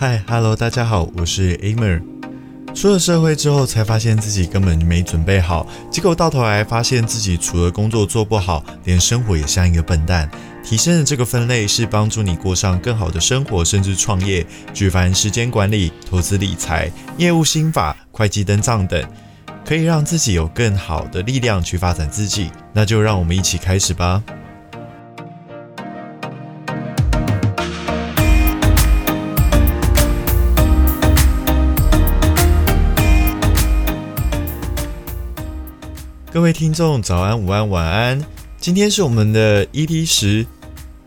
嗨，Hello，大家好，我是 Amer。出了社会之后，才发现自己根本没准备好，结果到头来发现自己除了工作做不好，连生活也像一个笨蛋。提升的这个分类是帮助你过上更好的生活，甚至创业，举凡时间管理、投资理财、业务心法、会计登账等，可以让自己有更好的力量去发展自己。那就让我们一起开始吧。各位听众，早安、午安、晚安。今天是我们的 EP 十，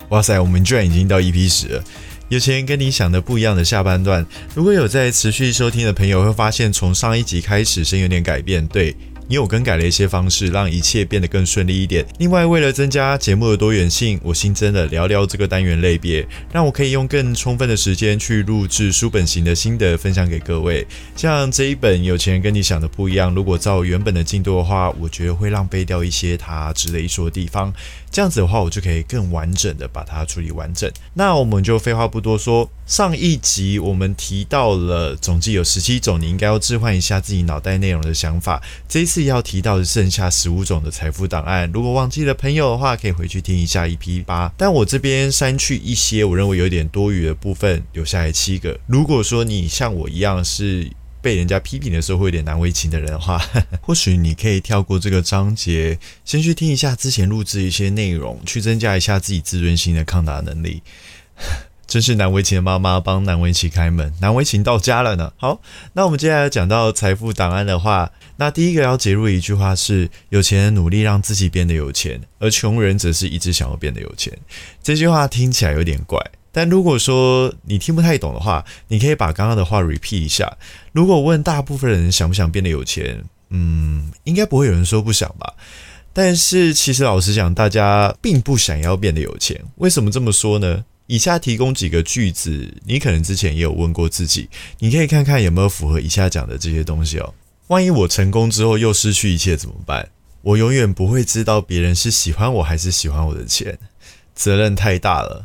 哇塞，我们居然已经到 EP 十了。有钱跟你想的不一样的下半段，如果有在持续收听的朋友，会发现从上一集开始，声有点改变。对。因为我更改了一些方式，让一切变得更顺利一点。另外，为了增加节目的多元性，我新增了聊聊这个单元类别，让我可以用更充分的时间去录制书本型的心得分享给各位。像这一本《有钱人跟你想的不一样》，如果照原本的进度的话，我觉得会浪费掉一些它值得一说的地方。这样子的话，我就可以更完整的把它处理完整。那我们就废话不多说，上一集我们提到了总计有十七种你应该要置换一下自己脑袋内容的想法。这一次要提到的剩下十五种的财富档案，如果忘记了朋友的话，可以回去听一下 EP 八。但我这边删去一些我认为有点多余的部分，留下来七个。如果说你像我一样是。被人家批评的时候会有点难为情的人的话，或许你可以跳过这个章节，先去听一下之前录制一些内容，去增加一下自己自尊心的抗打能力。真是难为情的妈妈帮难为情开门，难为情到家了呢。好，那我们接下来讲到财富档案的话，那第一个要接入一句话是：有钱人努力让自己变得有钱，而穷人则是一直想要变得有钱。这句话听起来有点怪。但如果说你听不太懂的话，你可以把刚刚的话 repeat 一下。如果问大部分人想不想变得有钱，嗯，应该不会有人说不想吧。但是其实老实讲，大家并不想要变得有钱。为什么这么说呢？以下提供几个句子，你可能之前也有问过自己，你可以看看有没有符合以下讲的这些东西哦。万一我成功之后又失去一切怎么办？我永远不会知道别人是喜欢我还是喜欢我的钱，责任太大了。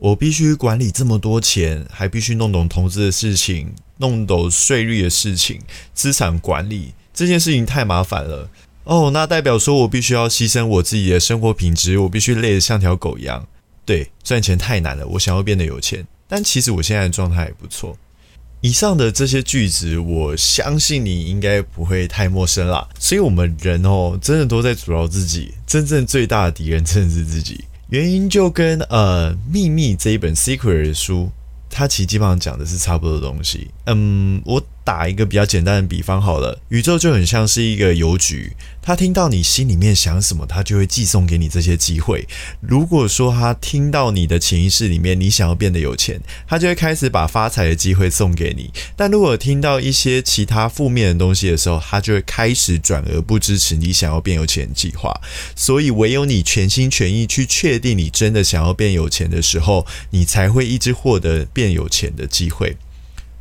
我必须管理这么多钱，还必须弄懂投资的事情，弄懂税率的事情，资产管理这件事情太麻烦了哦。那代表说我必须要牺牲我自己的生活品质，我必须累得像条狗一样。对，赚钱太难了，我想要变得有钱，但其实我现在的状态也不错。以上的这些句子，我相信你应该不会太陌生啦。所以，我们人哦，真的都在阻挠自己，真正最大的敌人真的是自己。原因就跟呃《秘密》这一本 Secret 的书，它其实基本上讲的是差不多的东西。嗯，我。打一个比较简单的比方好了，宇宙就很像是一个邮局，他听到你心里面想什么，他就会寄送给你这些机会。如果说他听到你的潜意识里面你想要变得有钱，他就会开始把发财的机会送给你。但如果听到一些其他负面的东西的时候，他就会开始转而不支持你想要变有钱计划。所以唯有你全心全意去确定你真的想要变有钱的时候，你才会一直获得变有钱的机会。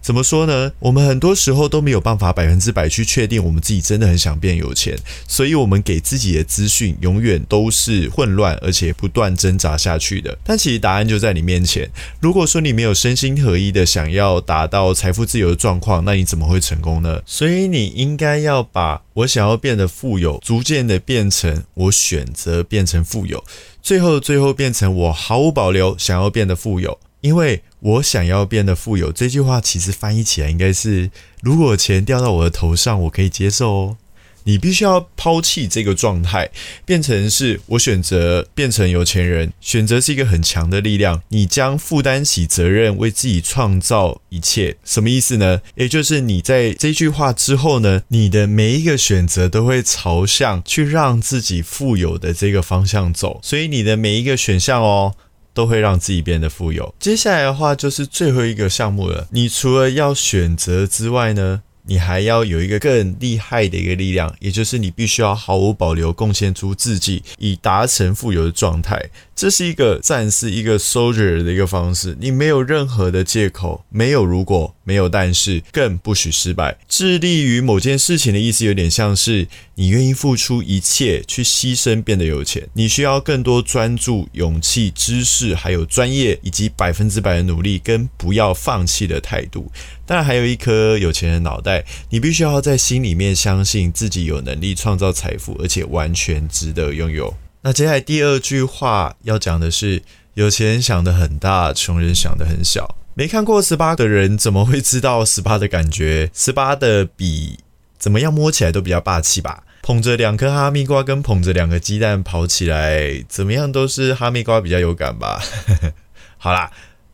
怎么说呢？我们很多时候都没有办法百分之百去确定我们自己真的很想变有钱，所以我们给自己的资讯永远都是混乱而且不断挣扎下去的。但其实答案就在你面前。如果说你没有身心合一的想要达到财富自由的状况，那你怎么会成功呢？所以你应该要把我想要变得富有，逐渐的变成我选择变成富有，最后最后变成我毫无保留想要变得富有。因为我想要变得富有，这句话其实翻译起来应该是：如果钱掉到我的头上，我可以接受哦。你必须要抛弃这个状态，变成是我选择变成有钱人。选择是一个很强的力量，你将负担起责任，为自己创造一切。什么意思呢？也就是你在这句话之后呢，你的每一个选择都会朝向去让自己富有的这个方向走。所以你的每一个选项哦。都会让自己变得富有。接下来的话就是最后一个项目了。你除了要选择之外呢，你还要有一个更厉害的一个力量，也就是你必须要毫无保留贡献出自己，以达成富有的状态。这是一个战士、一个 soldier 的一个方式。你没有任何的借口，没有如果，没有但是，更不许失败。致力于某件事情的意思，有点像是你愿意付出一切去牺牲变得有钱。你需要更多专注、勇气、知识，还有专业，以及百分之百的努力跟不要放弃的态度。当然，还有一颗有钱人脑袋。你必须要在心里面相信自己有能力创造财富，而且完全值得拥有。那接下来第二句话要讲的是：有钱人想的很大，穷人想的很小。没看过十八的人怎么会知道十八的感觉？十八的笔怎么样摸起来都比较霸气吧？捧着两颗哈密瓜跟捧着两个鸡蛋跑起来，怎么样都是哈密瓜比较有感吧？好啦，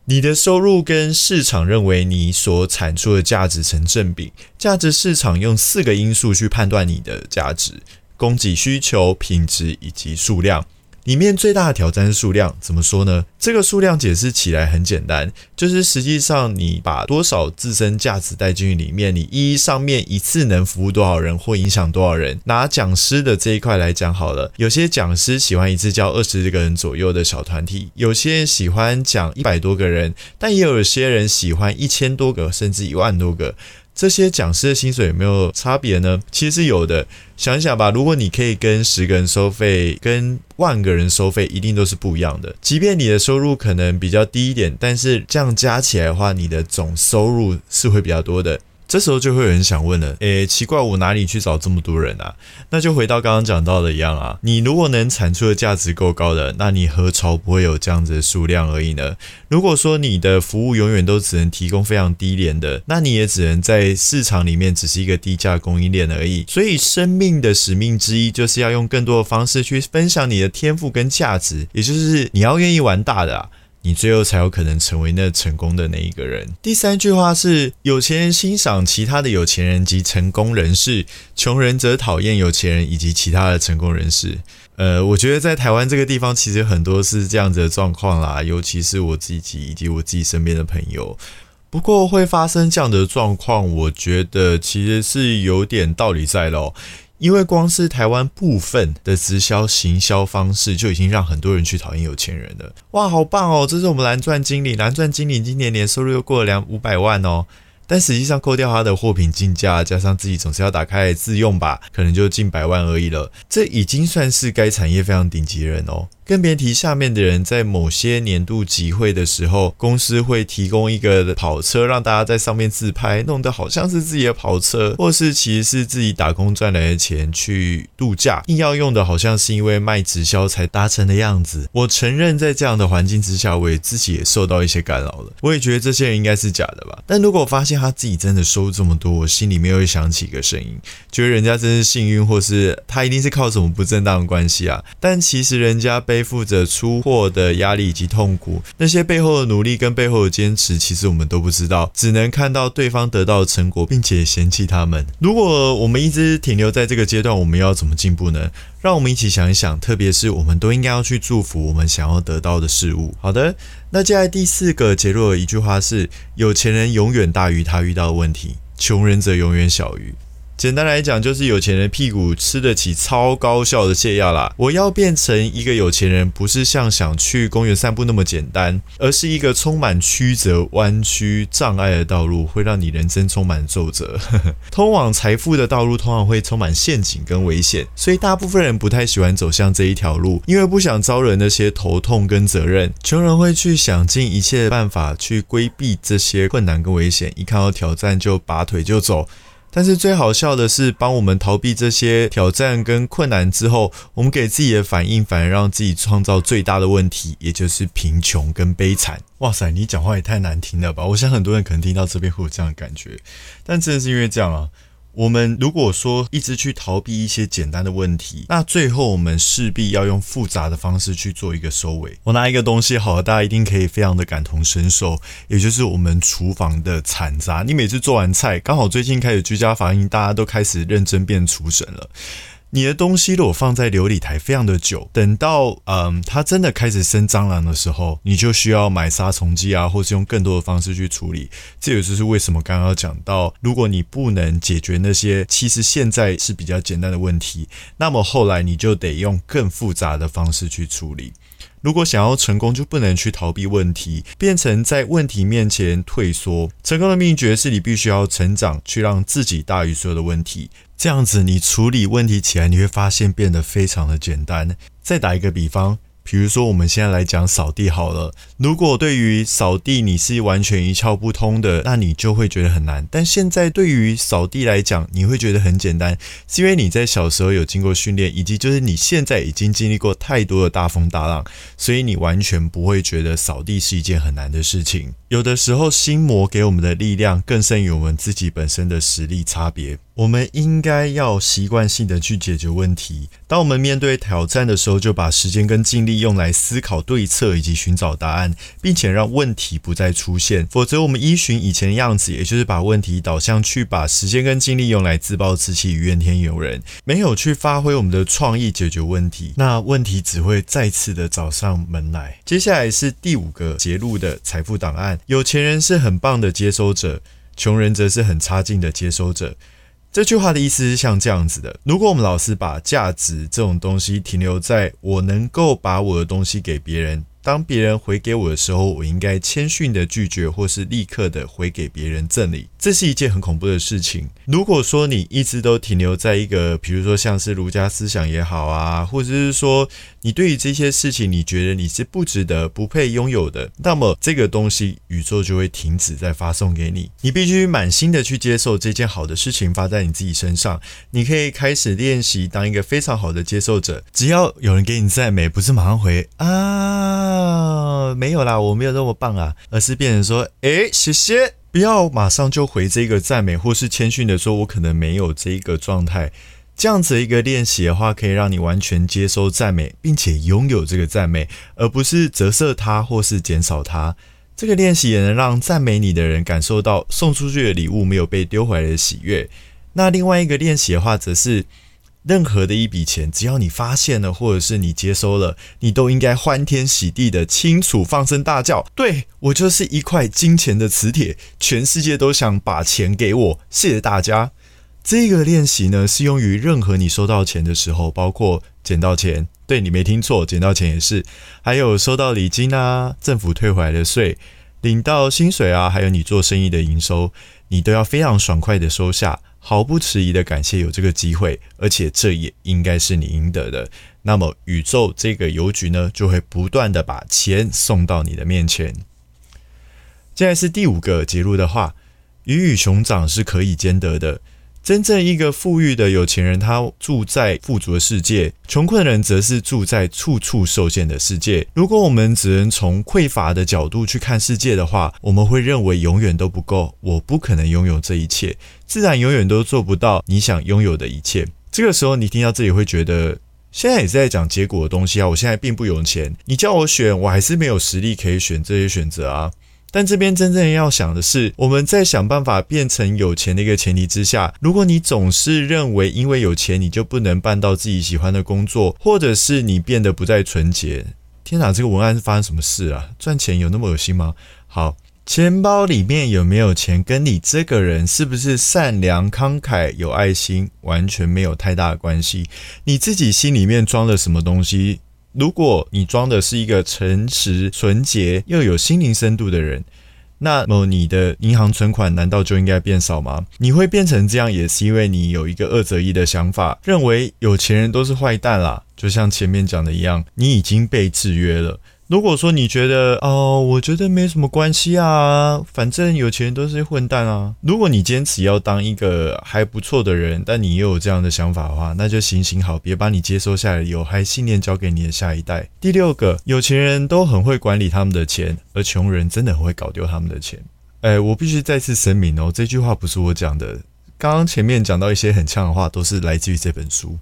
你的收入跟市场认为你所产出的价值成正比。价值市场用四个因素去判断你的价值。供给需求、品质以及数量里面最大的挑战是数量，怎么说呢？这个数量解释起来很简单，就是实际上你把多少自身价值带进去里面，你一上面一次能服务多少人或影响多少人。拿讲师的这一块来讲好了，有些讲师喜欢一次教二十个人左右的小团体，有些喜欢讲一百多个人，但也有些人喜欢一千多个甚至一万多个。这些讲师的薪水有没有差别呢？其实是有的。想一想吧，如果你可以跟十个人收费，跟万个人收费，一定都是不一样的。即便你的收入可能比较低一点，但是这样加起来的话，你的总收入是会比较多的。这时候就会有人想问了，诶，奇怪，我哪里去找这么多人啊？那就回到刚刚讲到的一样啊，你如果能产出的价值够高的，那你何愁不会有这样子的数量而已呢？如果说你的服务永远都只能提供非常低廉的，那你也只能在市场里面只是一个低价供应链而已。所以，生命的使命之一就是要用更多的方式去分享你的天赋跟价值，也就是你要愿意玩大的啊。你最后才有可能成为那成功的那一个人。第三句话是：有钱人欣赏其他的有钱人及成功人士，穷人则讨厌有钱人以及其他的成功人士。呃，我觉得在台湾这个地方，其实很多是这样子的状况啦，尤其是我自己以及我自己身边的朋友。不过会发生这样的状况，我觉得其实是有点道理在喽。因为光是台湾部分的直销行销方式，就已经让很多人去讨厌有钱人了。哇，好棒哦！这是我们蓝钻经理，蓝钻经理今年年收入又过了两五百万哦。但实际上扣掉他的货品进价，加上自己总是要打开自用吧，可能就近百万而已了。这已经算是该产业非常顶级人哦。更别提下面的人在某些年度集会的时候，公司会提供一个跑车让大家在上面自拍，弄得好像是自己的跑车，或是其实是自己打工赚来的钱去度假，硬要用的好像是因为卖直销才达成的样子。我承认，在这样的环境之下，我也自己也受到一些干扰了。我也觉得这些人应该是假的吧。但如果发现他自己真的收这么多，我心里面会响起一个声音，觉得人家真是幸运，或是他一定是靠什么不正当的关系啊？但其实人家被背负着出货的压力以及痛苦，那些背后的努力跟背后的坚持，其实我们都不知道，只能看到对方得到的成果，并且嫌弃他们。如果我们一直停留在这个阶段，我们要怎么进步呢？让我们一起想一想，特别是我们都应该要去祝福我们想要得到的事物。好的，那接下来第四个结论的一句话是：有钱人永远大于他遇到的问题，穷人则永远小于。简单来讲，就是有钱人屁股吃得起超高效的泻药啦。我要变成一个有钱人，不是像想去公园散步那么简单，而是一个充满曲折、弯曲、障碍的道路，会让你人生充满皱褶。通往财富的道路通常会充满陷阱跟危险，所以大部分人不太喜欢走向这一条路，因为不想招惹那些头痛跟责任。穷人会去想尽一切办法去规避这些困难跟危险，一看到挑战就拔腿就走。但是最好笑的是，帮我们逃避这些挑战跟困难之后，我们给自己的反应反而让自己创造最大的问题，也就是贫穷跟悲惨。哇塞，你讲话也太难听了吧！我想很多人可能听到这边会有这样的感觉，但真的是因为这样啊。我们如果说一直去逃避一些简单的问题，那最后我们势必要用复杂的方式去做一个收尾。我拿一个东西，好了，大家一定可以非常的感同身受，也就是我们厨房的残渣。你每次做完菜，刚好最近开始居家防疫，大家都开始认真变厨神了。你的东西如果放在琉璃台非常的久，等到嗯它真的开始生蟑螂的时候，你就需要买杀虫剂啊，或是用更多的方式去处理。这也就是为什么刚刚讲到，如果你不能解决那些其实现在是比较简单的问题，那么后来你就得用更复杂的方式去处理。如果想要成功，就不能去逃避问题，变成在问题面前退缩。成功的秘诀是你必须要成长，去让自己大于所有的问题。这样子，你处理问题起来，你会发现变得非常的简单。再打一个比方。比如说，我们现在来讲扫地好了。如果对于扫地你是完全一窍不通的，那你就会觉得很难。但现在对于扫地来讲，你会觉得很简单，是因为你在小时候有经过训练，以及就是你现在已经经历过太多的大风大浪，所以你完全不会觉得扫地是一件很难的事情。有的时候，心魔给我们的力量更胜于我们自己本身的实力差别。我们应该要习惯性的去解决问题。当我们面对挑战的时候，就把时间跟精力用来思考对策以及寻找答案，并且让问题不再出现。否则，我们依循以前的样子，也就是把问题导向去把时间跟精力用来自暴自弃、怨天尤人，没有去发挥我们的创意解决问题，那问题只会再次的找上门来。接下来是第五个揭露的财富档案。有钱人是很棒的接收者，穷人则是很差劲的接收者。这句话的意思是像这样子的：如果我们老是把价值这种东西停留在我能够把我的东西给别人。当别人回给我的时候，我应该谦逊的拒绝，或是立刻的回给别人赠礼。这是一件很恐怖的事情。如果说你一直都停留在一个，比如说像是儒家思想也好啊，或者是说你对于这些事情你觉得你是不值得、不配拥有的，那么这个东西宇宙就会停止再发送给你。你必须满心的去接受这件好的事情发在你自己身上。你可以开始练习当一个非常好的接受者。只要有人给你赞美，不是马上回啊。没有啦，我没有那么棒啊，而是变成说，诶，谢谢，不要马上就回这个赞美，或是谦逊的说，我可能没有这个状态。这样子一个练习的话，可以让你完全接收赞美，并且拥有这个赞美，而不是折射它或是减少它。这个练习也能让赞美你的人感受到送出去的礼物没有被丢回来的喜悦。那另外一个练习的话，则是。任何的一笔钱，只要你发现了，或者是你接收了，你都应该欢天喜地的清楚放声大叫：“对我就是一块金钱的磁铁，全世界都想把钱给我。”谢谢大家。这个练习呢，适用于任何你收到钱的时候，包括捡到钱，对你没听错，捡到钱也是，还有收到礼金啊，政府退回来的税，领到薪水啊，还有你做生意的营收，你都要非常爽快的收下。毫不迟疑的感谢有这个机会，而且这也应该是你应得的。那么宇宙这个邮局呢，就会不断的把钱送到你的面前。接下来是第五个结论的话：鱼与熊掌是可以兼得的。真正一个富裕的有钱人，他住在富足的世界；穷困人则是住在处处受限的世界。如果我们只能从匮乏的角度去看世界的话，我们会认为永远都不够，我不可能拥有这一切，自然永远都做不到你想拥有的一切。这个时候，你听到这里会觉得，现在也是在讲结果的东西啊！我现在并不有钱，你叫我选，我还是没有实力可以选这些选择啊。但这边真正要想的是，我们在想办法变成有钱的一个前提之下，如果你总是认为因为有钱你就不能办到自己喜欢的工作，或者是你变得不再纯洁，天哪，这个文案是发生什么事啊？赚钱有那么恶心吗？好，钱包里面有没有钱，跟你这个人是不是善良、慷慨、有爱心，完全没有太大的关系。你自己心里面装了什么东西？如果你装的是一个诚实、纯洁又有心灵深度的人，那么你的银行存款难道就应该变少吗？你会变成这样，也是因为你有一个二择一的想法，认为有钱人都是坏蛋啦。就像前面讲的一样，你已经被制约了。如果说你觉得哦，我觉得没什么关系啊，反正有钱人都是混蛋啊。如果你坚持要当一个还不错的人，但你又有这样的想法的话，那就行行好，别把你接收下来有害信念交给你的下一代。第六个，有钱人都很会管理他们的钱，而穷人真的很会搞丢他们的钱。哎，我必须再次声明哦，这句话不是我讲的。刚刚前面讲到一些很呛的话，都是来自于这本书。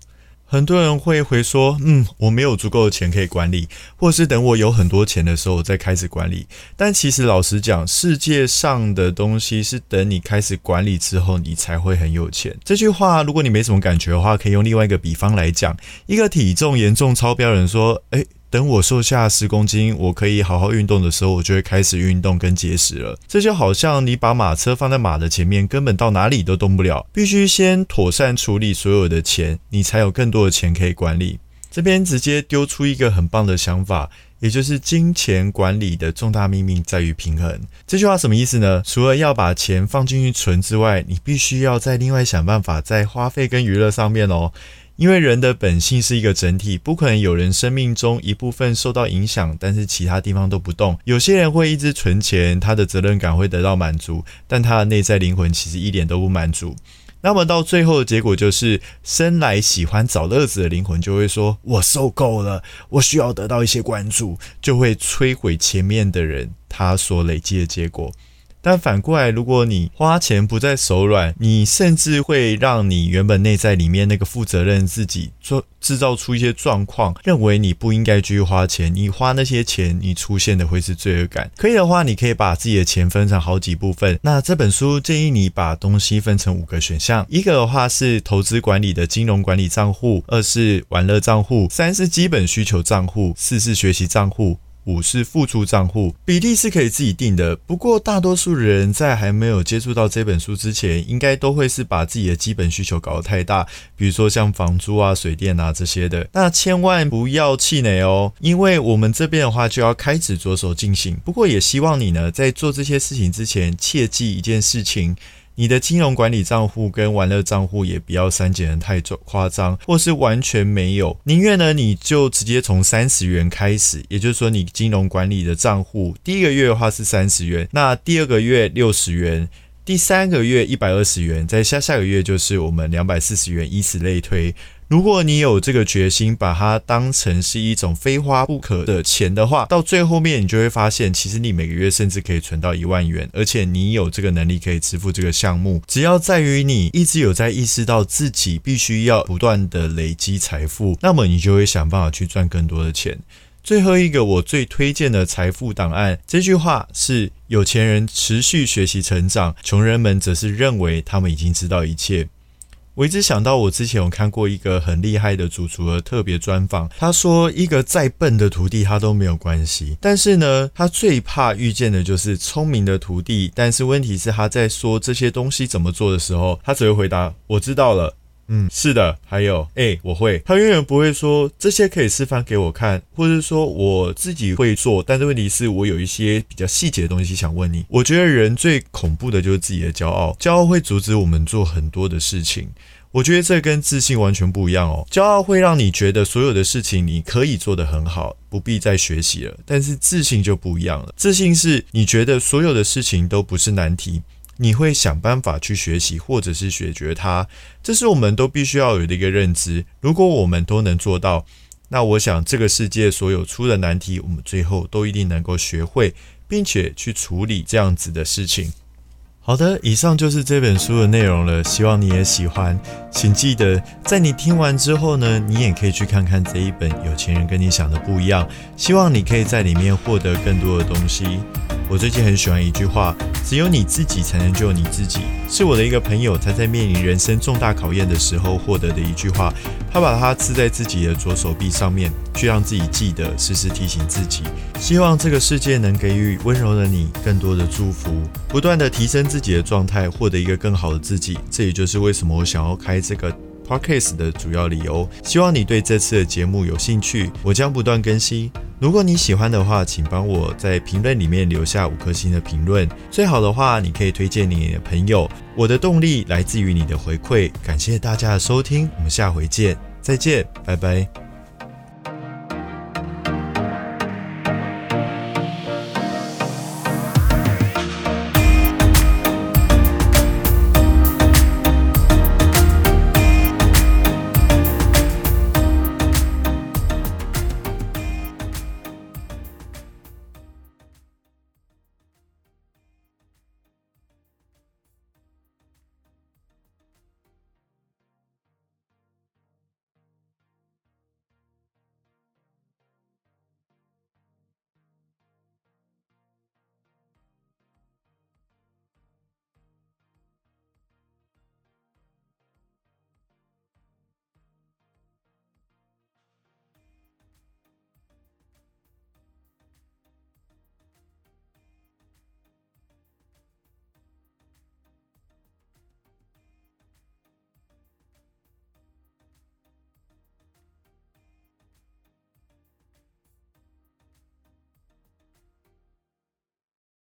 很多人会回说，嗯，我没有足够的钱可以管理，或是等我有很多钱的时候再开始管理。但其实老实讲，世界上的东西是等你开始管理之后，你才会很有钱。这句话，如果你没什么感觉的话，可以用另外一个比方来讲：一个体重严重超标的人说，诶。等我瘦下十公斤，我可以好好运动的时候，我就会开始运动跟节食了。这就好像你把马车放在马的前面，根本到哪里都动不了，必须先妥善处理所有的钱，你才有更多的钱可以管理。这边直接丢出一个很棒的想法：也就是金钱管理的重大秘密在于平衡。这句话什么意思呢？除了要把钱放进去存之外，你必须要再另外想办法在花费跟娱乐上面哦。因为人的本性是一个整体，不可能有人生命中一部分受到影响，但是其他地方都不动。有些人会一直存钱，他的责任感会得到满足，但他的内在灵魂其实一点都不满足。那么到最后的结果就是，生来喜欢找乐子的灵魂就会说：“我受够了，我需要得到一些关注，就会摧毁前面的人他所累积的结果。”但反过来，如果你花钱不再手软，你甚至会让你原本内在里面那个负责任自己做制造出一些状况，认为你不应该继续花钱。你花那些钱，你出现的会是罪恶感。可以的话，你可以把自己的钱分成好几部分。那这本书建议你把东西分成五个选项：一个的话是投资管理的金融管理账户，二是玩乐账户，三是基本需求账户，四是学习账户。五是付出账户比例是可以自己定的，不过大多数人在还没有接触到这本书之前，应该都会是把自己的基本需求搞得太大，比如说像房租啊、水电啊这些的。那千万不要气馁哦，因为我们这边的话就要开始着手进行。不过也希望你呢，在做这些事情之前，切记一件事情。你的金融管理账户跟玩乐账户也不要删减的太夸张，或是完全没有，宁愿呢你就直接从三十元开始，也就是说你金融管理的账户第一个月的话是三十元，那第二个月六十元，第三个月一百二十元，在下下个月就是我们两百四十元，以此类推。如果你有这个决心，把它当成是一种非花不可的钱的话，到最后面你就会发现，其实你每个月甚至可以存到一万元，而且你有这个能力可以支付这个项目。只要在于你一直有在意识到自己必须要不断的累积财富，那么你就会想办法去赚更多的钱。最后一个我最推荐的财富档案，这句话是：有钱人持续学习成长，穷人们则是认为他们已经知道一切。我一直想到，我之前有看过一个很厉害的主厨的特别专访。他说，一个再笨的徒弟他都没有关系，但是呢，他最怕遇见的就是聪明的徒弟。但是问题是，他在说这些东西怎么做的时候，他只会回答：“我知道了。”嗯，是的。还有，哎，我会。他永远不会说这些可以示范给我看，或者说我自己会做。但是问题是我有一些比较细节的东西想问你。我觉得人最恐怖的就是自己的骄傲，骄傲会阻止我们做很多的事情。我觉得这跟自信完全不一样哦。骄傲会让你觉得所有的事情你可以做得很好，不必再学习了。但是自信就不一样了。自信是你觉得所有的事情都不是难题，你会想办法去学习，或者是解决它。这是我们都必须要有的一个认知。如果我们都能做到，那我想这个世界所有出的难题，我们最后都一定能够学会，并且去处理这样子的事情。好的，以上就是这本书的内容了，希望你也喜欢。请记得，在你听完之后呢，你也可以去看看这一本《有钱人跟你想的不一样》，希望你可以在里面获得更多的东西。我最近很喜欢一句话：“只有你自己才能救你自己。”是我的一个朋友他在面临人生重大考验的时候获得的一句话。他把它刺在自己的左手臂上面，去让自己记得，时时提醒自己。希望这个世界能给予温柔的你更多的祝福，不断的提升自自己的状态，获得一个更好的自己。这也就是为什么我想要开这个。Podcast 的主要理由，希望你对这次的节目有兴趣，我将不断更新。如果你喜欢的话，请帮我在评论里面留下五颗星的评论。最好的话，你可以推荐你的朋友。我的动力来自于你的回馈。感谢大家的收听，我们下回见，再见，拜拜。